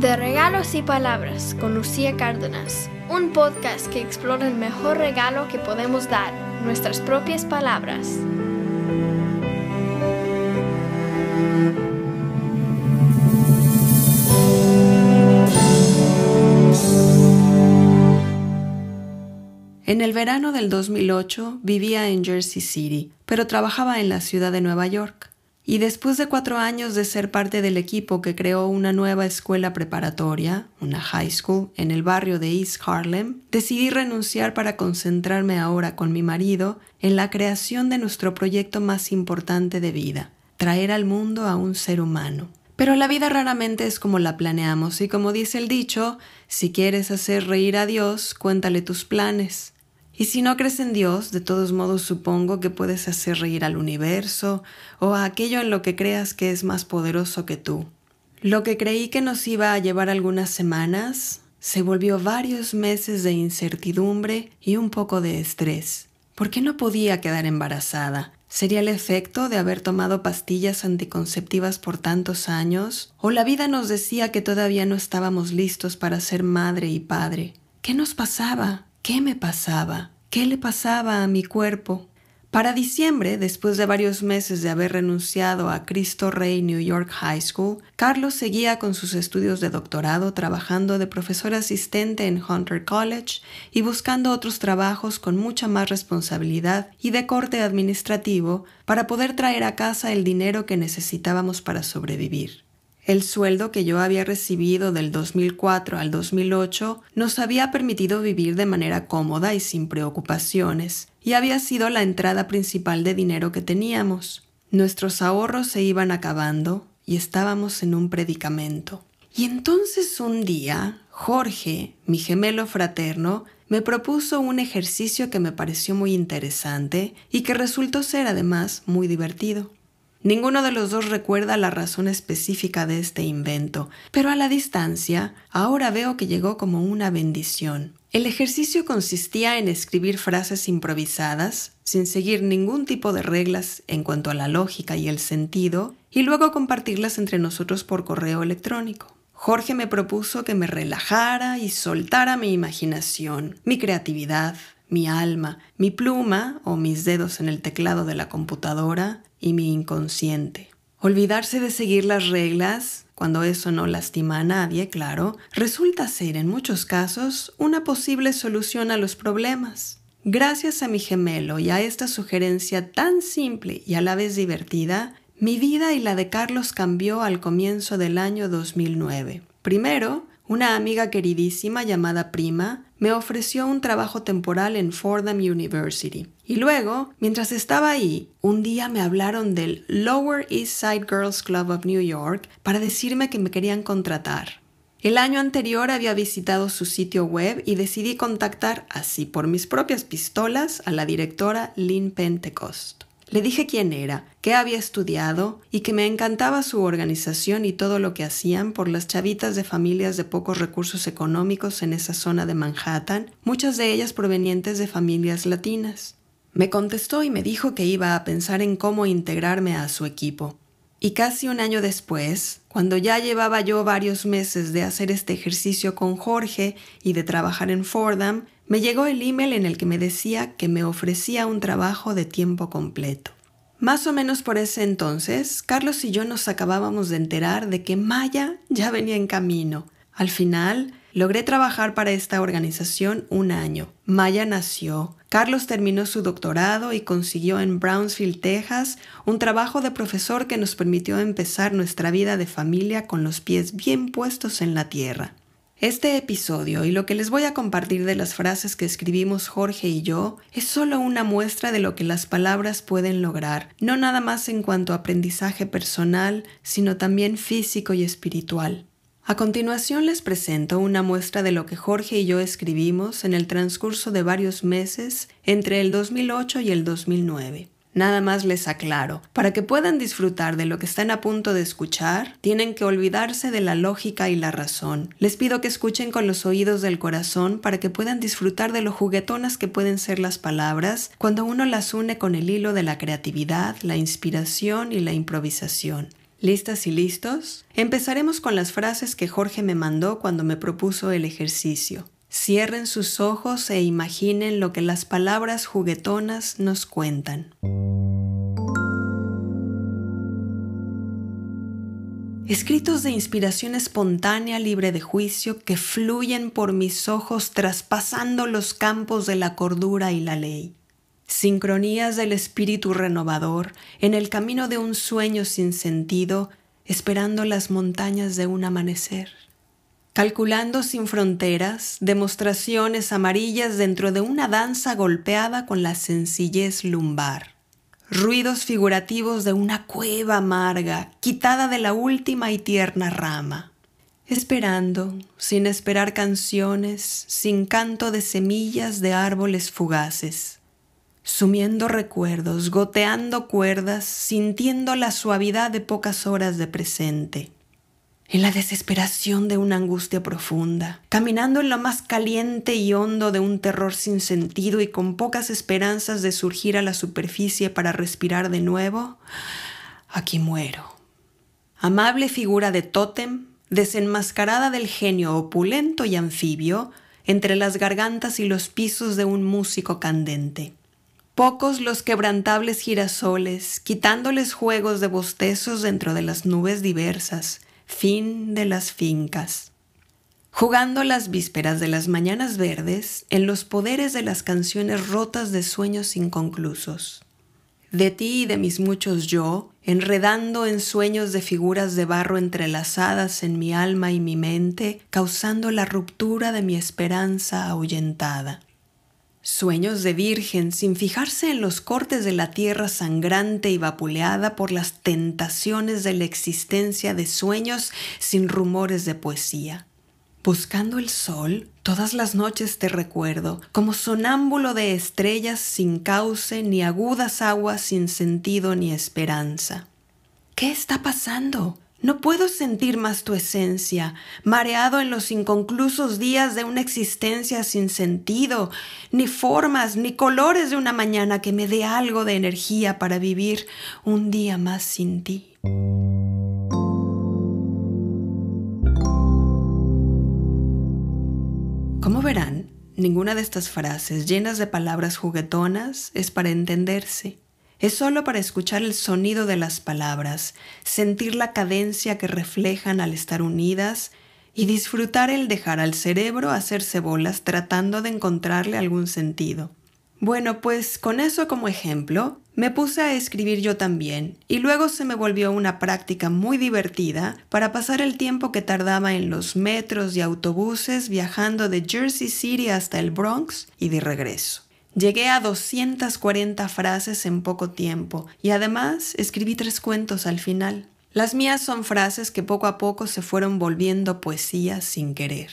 De Regalos y Palabras con Lucía Cárdenas, un podcast que explora el mejor regalo que podemos dar, nuestras propias palabras. En el verano del 2008 vivía en Jersey City, pero trabajaba en la ciudad de Nueva York y después de cuatro años de ser parte del equipo que creó una nueva escuela preparatoria, una high school, en el barrio de East Harlem, decidí renunciar para concentrarme ahora con mi marido en la creación de nuestro proyecto más importante de vida, traer al mundo a un ser humano. Pero la vida raramente es como la planeamos y como dice el dicho, si quieres hacer reír a Dios, cuéntale tus planes. Y si no crees en Dios, de todos modos supongo que puedes hacer reír al universo o a aquello en lo que creas que es más poderoso que tú. Lo que creí que nos iba a llevar algunas semanas se volvió varios meses de incertidumbre y un poco de estrés. ¿Por qué no podía quedar embarazada? ¿Sería el efecto de haber tomado pastillas anticonceptivas por tantos años? ¿O la vida nos decía que todavía no estábamos listos para ser madre y padre? ¿Qué nos pasaba? ¿Qué me pasaba? ¿Qué le pasaba a mi cuerpo? Para diciembre, después de varios meses de haber renunciado a Cristo Rey New York High School, Carlos seguía con sus estudios de doctorado trabajando de profesor asistente en Hunter College y buscando otros trabajos con mucha más responsabilidad y de corte administrativo para poder traer a casa el dinero que necesitábamos para sobrevivir. El sueldo que yo había recibido del 2004 al 2008 nos había permitido vivir de manera cómoda y sin preocupaciones, y había sido la entrada principal de dinero que teníamos. Nuestros ahorros se iban acabando y estábamos en un predicamento. Y entonces un día, Jorge, mi gemelo fraterno, me propuso un ejercicio que me pareció muy interesante y que resultó ser además muy divertido. Ninguno de los dos recuerda la razón específica de este invento, pero a la distancia ahora veo que llegó como una bendición. El ejercicio consistía en escribir frases improvisadas, sin seguir ningún tipo de reglas en cuanto a la lógica y el sentido, y luego compartirlas entre nosotros por correo electrónico. Jorge me propuso que me relajara y soltara mi imaginación, mi creatividad, mi alma, mi pluma o mis dedos en el teclado de la computadora y mi inconsciente. Olvidarse de seguir las reglas, cuando eso no lastima a nadie, claro, resulta ser en muchos casos una posible solución a los problemas. Gracias a mi gemelo y a esta sugerencia tan simple y a la vez divertida, mi vida y la de Carlos cambió al comienzo del año 2009. Primero, una amiga queridísima llamada Prima me ofreció un trabajo temporal en Fordham University. Y luego, mientras estaba ahí, un día me hablaron del Lower East Side Girls Club of New York para decirme que me querían contratar. El año anterior había visitado su sitio web y decidí contactar, así por mis propias pistolas, a la directora Lynn Pentecost. Le dije quién era, qué había estudiado y que me encantaba su organización y todo lo que hacían por las chavitas de familias de pocos recursos económicos en esa zona de Manhattan, muchas de ellas provenientes de familias latinas. Me contestó y me dijo que iba a pensar en cómo integrarme a su equipo. Y casi un año después, cuando ya llevaba yo varios meses de hacer este ejercicio con Jorge y de trabajar en Fordham, me llegó el email en el que me decía que me ofrecía un trabajo de tiempo completo. Más o menos por ese entonces, Carlos y yo nos acabábamos de enterar de que Maya ya venía en camino. Al final, logré trabajar para esta organización un año. Maya nació. Carlos terminó su doctorado y consiguió en Brownsville, Texas, un trabajo de profesor que nos permitió empezar nuestra vida de familia con los pies bien puestos en la tierra. Este episodio y lo que les voy a compartir de las frases que escribimos Jorge y yo es solo una muestra de lo que las palabras pueden lograr, no nada más en cuanto a aprendizaje personal, sino también físico y espiritual. A continuación les presento una muestra de lo que Jorge y yo escribimos en el transcurso de varios meses entre el 2008 y el 2009. Nada más les aclaro, para que puedan disfrutar de lo que están a punto de escuchar, tienen que olvidarse de la lógica y la razón. Les pido que escuchen con los oídos del corazón para que puedan disfrutar de lo juguetonas que pueden ser las palabras cuando uno las une con el hilo de la creatividad, la inspiración y la improvisación. ¿Listas y listos? Empezaremos con las frases que Jorge me mandó cuando me propuso el ejercicio. Cierren sus ojos e imaginen lo que las palabras juguetonas nos cuentan. Escritos de inspiración espontánea libre de juicio que fluyen por mis ojos traspasando los campos de la cordura y la ley sincronías del espíritu renovador en el camino de un sueño sin sentido, esperando las montañas de un amanecer. Calculando sin fronteras, demostraciones amarillas dentro de una danza golpeada con la sencillez lumbar. Ruidos figurativos de una cueva amarga, quitada de la última y tierna rama. Esperando, sin esperar canciones, sin canto de semillas de árboles fugaces sumiendo recuerdos, goteando cuerdas, sintiendo la suavidad de pocas horas de presente. En la desesperación de una angustia profunda, caminando en lo más caliente y hondo de un terror sin sentido y con pocas esperanzas de surgir a la superficie para respirar de nuevo, aquí muero. Amable figura de tótem, desenmascarada del genio opulento y anfibio, entre las gargantas y los pisos de un músico candente. Pocos los quebrantables girasoles, quitándoles juegos de bostezos dentro de las nubes diversas, fin de las fincas. Jugando las vísperas de las mañanas verdes en los poderes de las canciones rotas de sueños inconclusos. De ti y de mis muchos yo, enredando en sueños de figuras de barro entrelazadas en mi alma y mi mente, causando la ruptura de mi esperanza ahuyentada. Sueños de virgen sin fijarse en los cortes de la tierra sangrante y vapuleada por las tentaciones de la existencia de sueños sin rumores de poesía. Buscando el sol, todas las noches te recuerdo, como sonámbulo de estrellas sin cauce ni agudas aguas sin sentido ni esperanza. ¿Qué está pasando? No puedo sentir más tu esencia, mareado en los inconclusos días de una existencia sin sentido, ni formas, ni colores de una mañana que me dé algo de energía para vivir un día más sin ti. Como verán, ninguna de estas frases llenas de palabras juguetonas es para entenderse es solo para escuchar el sonido de las palabras, sentir la cadencia que reflejan al estar unidas y disfrutar el dejar al cerebro hacerse bolas tratando de encontrarle algún sentido. Bueno, pues con eso como ejemplo, me puse a escribir yo también y luego se me volvió una práctica muy divertida para pasar el tiempo que tardaba en los metros y autobuses viajando de Jersey City hasta el Bronx y de regreso. Llegué a 240 frases en poco tiempo y además escribí tres cuentos al final. Las mías son frases que poco a poco se fueron volviendo poesía sin querer.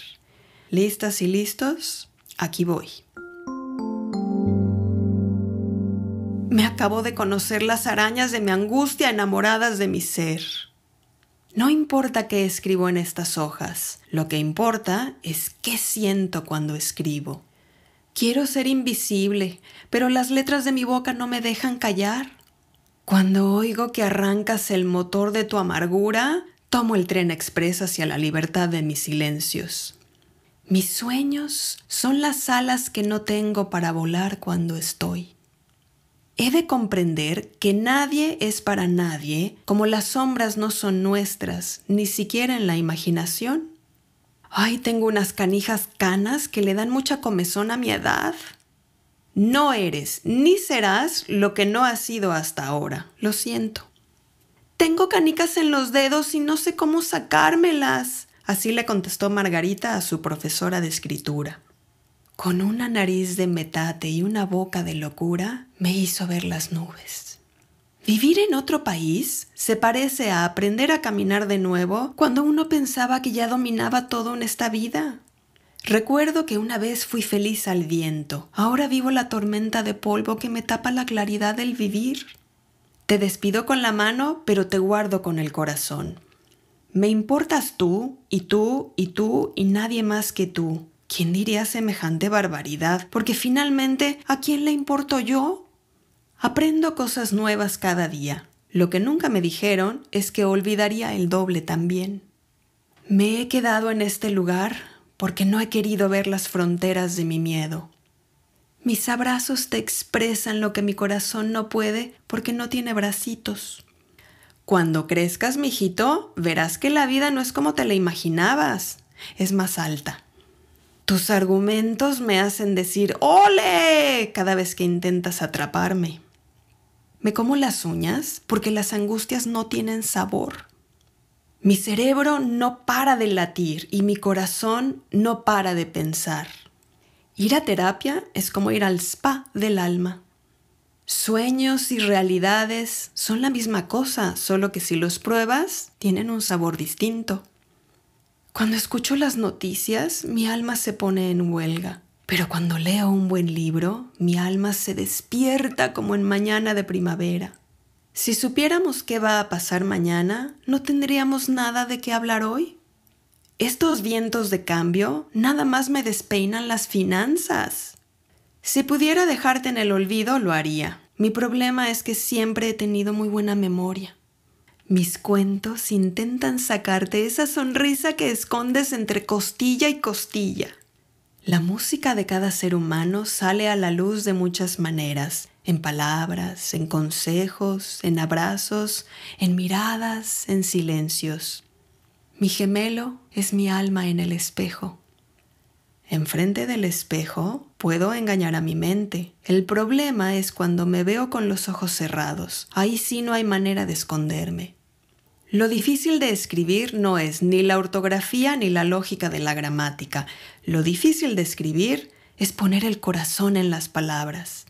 ¿Listas y listos? Aquí voy. Me acabo de conocer las arañas de mi angustia enamoradas de mi ser. No importa qué escribo en estas hojas, lo que importa es qué siento cuando escribo. Quiero ser invisible, pero las letras de mi boca no me dejan callar. Cuando oigo que arrancas el motor de tu amargura, tomo el tren express hacia la libertad de mis silencios. Mis sueños son las alas que no tengo para volar cuando estoy. He de comprender que nadie es para nadie, como las sombras no son nuestras, ni siquiera en la imaginación. Ay, tengo unas canijas canas que le dan mucha comezón a mi edad. No eres ni serás lo que no has sido hasta ahora. Lo siento. Tengo canicas en los dedos y no sé cómo sacármelas. Así le contestó Margarita a su profesora de escritura. Con una nariz de metate y una boca de locura, me hizo ver las nubes. Vivir en otro país se parece a aprender a caminar de nuevo cuando uno pensaba que ya dominaba todo en esta vida. Recuerdo que una vez fui feliz al viento, ahora vivo la tormenta de polvo que me tapa la claridad del vivir. Te despido con la mano, pero te guardo con el corazón. Me importas tú, y tú, y tú, y nadie más que tú. ¿Quién diría semejante barbaridad? Porque finalmente, ¿a quién le importo yo? Aprendo cosas nuevas cada día. Lo que nunca me dijeron es que olvidaría el doble también. Me he quedado en este lugar porque no he querido ver las fronteras de mi miedo. Mis abrazos te expresan lo que mi corazón no puede porque no tiene bracitos. Cuando crezcas, mijito, verás que la vida no es como te la imaginabas, es más alta. Tus argumentos me hacen decir ¡Ole! cada vez que intentas atraparme. Me como las uñas porque las angustias no tienen sabor. Mi cerebro no para de latir y mi corazón no para de pensar. Ir a terapia es como ir al spa del alma. Sueños y realidades son la misma cosa, solo que si los pruebas, tienen un sabor distinto. Cuando escucho las noticias, mi alma se pone en huelga. Pero cuando leo un buen libro, mi alma se despierta como en mañana de primavera. Si supiéramos qué va a pasar mañana, no tendríamos nada de qué hablar hoy. Estos vientos de cambio nada más me despeinan las finanzas. Si pudiera dejarte en el olvido, lo haría. Mi problema es que siempre he tenido muy buena memoria. Mis cuentos intentan sacarte esa sonrisa que escondes entre costilla y costilla. La música de cada ser humano sale a la luz de muchas maneras, en palabras, en consejos, en abrazos, en miradas, en silencios. Mi gemelo es mi alma en el espejo. Enfrente del espejo puedo engañar a mi mente. El problema es cuando me veo con los ojos cerrados. Ahí sí no hay manera de esconderme. Lo difícil de escribir no es ni la ortografía ni la lógica de la gramática. Lo difícil de escribir es poner el corazón en las palabras.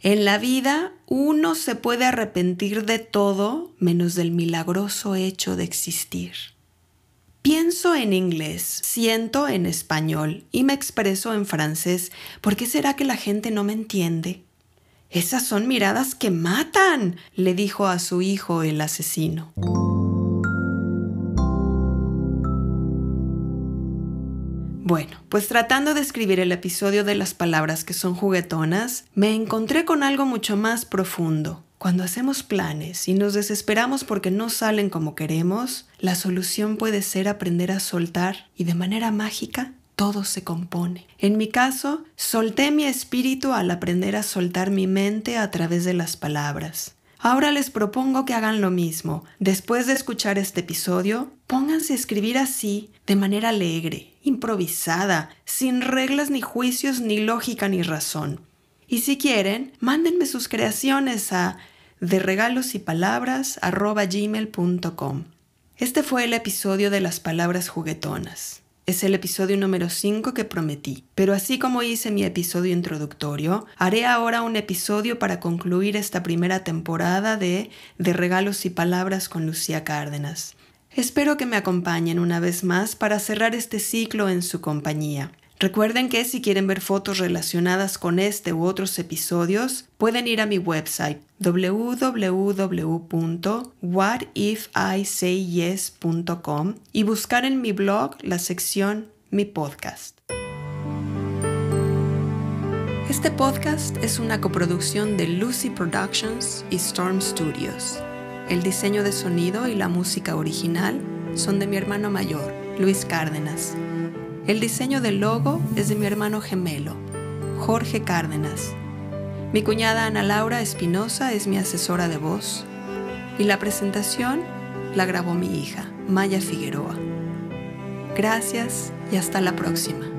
En la vida uno se puede arrepentir de todo menos del milagroso hecho de existir. Pienso en inglés, siento en español y me expreso en francés. ¿Por qué será que la gente no me entiende? Esas son miradas que matan, le dijo a su hijo el asesino. Bueno, pues tratando de escribir el episodio de las palabras que son juguetonas, me encontré con algo mucho más profundo. Cuando hacemos planes y nos desesperamos porque no salen como queremos, la solución puede ser aprender a soltar y de manera mágica todo se compone. En mi caso, solté mi espíritu al aprender a soltar mi mente a través de las palabras. Ahora les propongo que hagan lo mismo. Después de escuchar este episodio, pónganse a escribir así, de manera alegre, improvisada, sin reglas ni juicios ni lógica ni razón. Y si quieren, mándenme sus creaciones a de y. Este fue el episodio de las palabras juguetonas. Es el episodio número 5 que prometí, pero así como hice mi episodio introductorio, haré ahora un episodio para concluir esta primera temporada de De regalos y palabras con Lucía Cárdenas. Espero que me acompañen una vez más para cerrar este ciclo en su compañía. Recuerden que si quieren ver fotos relacionadas con este u otros episodios, pueden ir a mi website www.whatifisayyes.com y buscar en mi blog la sección Mi podcast. Este podcast es una coproducción de Lucy Productions y Storm Studios. El diseño de sonido y la música original son de mi hermano mayor, Luis Cárdenas. El diseño del logo es de mi hermano gemelo, Jorge Cárdenas. Mi cuñada Ana Laura Espinosa es mi asesora de voz y la presentación la grabó mi hija, Maya Figueroa. Gracias y hasta la próxima.